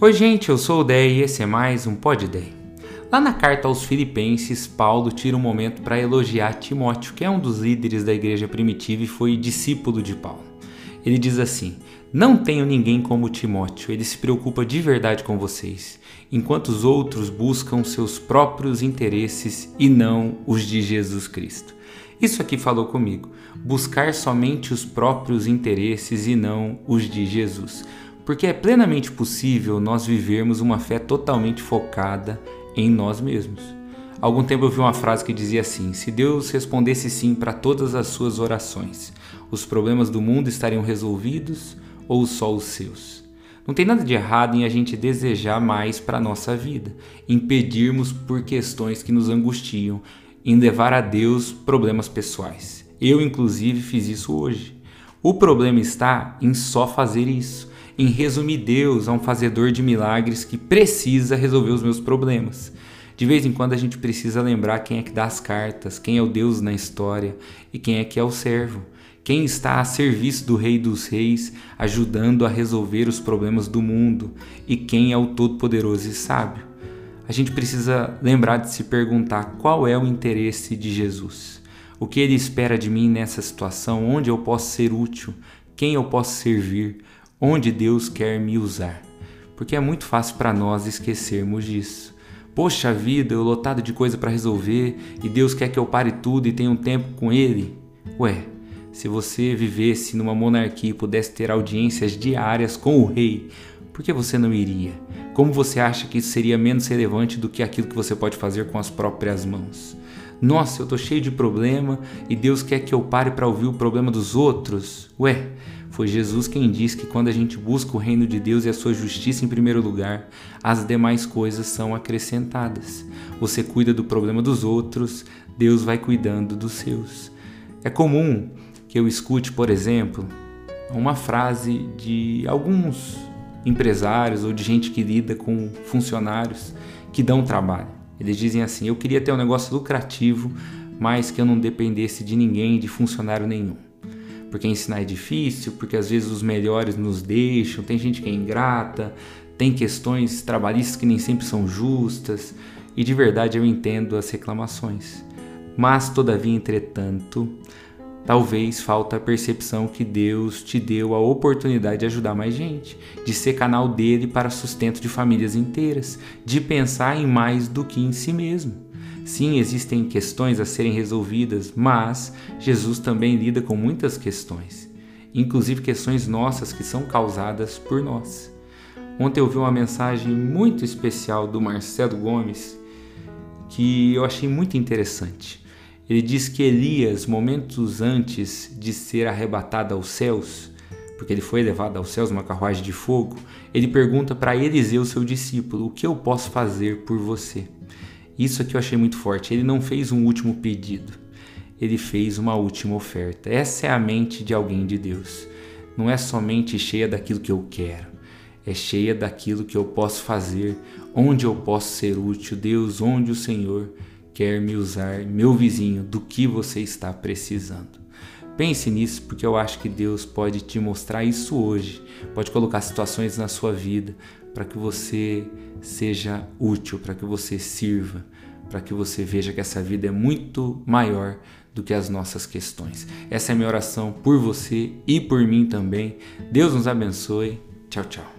Oi, gente, eu sou o Dé e esse é mais um Pod Dé. Lá na carta aos Filipenses, Paulo tira um momento para elogiar Timóteo, que é um dos líderes da igreja primitiva e foi discípulo de Paulo. Ele diz assim: Não tenho ninguém como Timóteo, ele se preocupa de verdade com vocês, enquanto os outros buscam seus próprios interesses e não os de Jesus Cristo. Isso aqui falou comigo, buscar somente os próprios interesses e não os de Jesus porque é plenamente possível nós vivermos uma fé totalmente focada em nós mesmos. Algum tempo eu vi uma frase que dizia assim: Se Deus respondesse sim para todas as suas orações, os problemas do mundo estariam resolvidos ou só os seus? Não tem nada de errado em a gente desejar mais para a nossa vida, impedirmos por questões que nos angustiam, em levar a Deus problemas pessoais. Eu, inclusive, fiz isso hoje. O problema está em só fazer isso em resumir Deus a um fazedor de milagres que precisa resolver os meus problemas. De vez em quando a gente precisa lembrar quem é que dá as cartas, quem é o Deus na história e quem é que é o servo. Quem está a serviço do Rei dos Reis, ajudando a resolver os problemas do mundo, e quem é o Todo-Poderoso e Sábio. A gente precisa lembrar de se perguntar qual é o interesse de Jesus. O que ele espera de mim nessa situação? Onde eu posso ser útil? Quem eu posso servir? Onde Deus quer me usar. Porque é muito fácil para nós esquecermos disso. Poxa vida, eu lotado de coisa para resolver e Deus quer que eu pare tudo e tenha um tempo com Ele. Ué, se você vivesse numa monarquia e pudesse ter audiências diárias com o rei, por que você não iria? Como você acha que isso seria menos relevante do que aquilo que você pode fazer com as próprias mãos? Nossa, eu tô cheio de problema e Deus quer que eu pare para ouvir o problema dos outros? Ué, foi Jesus quem diz que quando a gente busca o reino de Deus e a sua justiça em primeiro lugar, as demais coisas são acrescentadas. Você cuida do problema dos outros, Deus vai cuidando dos seus. É comum que eu escute, por exemplo, uma frase de alguns empresários ou de gente que lida com funcionários que dão trabalho. Eles dizem assim: Eu queria ter um negócio lucrativo, mas que eu não dependesse de ninguém, de funcionário nenhum porque ensinar é difícil, porque às vezes os melhores nos deixam, tem gente que é ingrata, tem questões trabalhistas que nem sempre são justas, e de verdade eu entendo as reclamações. Mas, todavia, entretanto, talvez falta a percepção que Deus te deu a oportunidade de ajudar mais gente, de ser canal dele para sustento de famílias inteiras, de pensar em mais do que em si mesmo. Sim, existem questões a serem resolvidas, mas Jesus também lida com muitas questões, inclusive questões nossas que são causadas por nós. Ontem eu vi uma mensagem muito especial do Marcelo Gomes que eu achei muito interessante. Ele diz que Elias, momentos antes de ser arrebatado aos céus, porque ele foi levado aos céus numa carruagem de fogo, ele pergunta para Eliseu, seu discípulo: O que eu posso fazer por você? Isso aqui eu achei muito forte. Ele não fez um último pedido, ele fez uma última oferta. Essa é a mente de alguém de Deus. Não é somente cheia daquilo que eu quero, é cheia daquilo que eu posso fazer, onde eu posso ser útil. Deus, onde o Senhor quer me usar, meu vizinho, do que você está precisando. Pense nisso, porque eu acho que Deus pode te mostrar isso hoje, pode colocar situações na sua vida para que você seja útil, para que você sirva, para que você veja que essa vida é muito maior do que as nossas questões. Essa é a minha oração por você e por mim também. Deus nos abençoe. Tchau, tchau.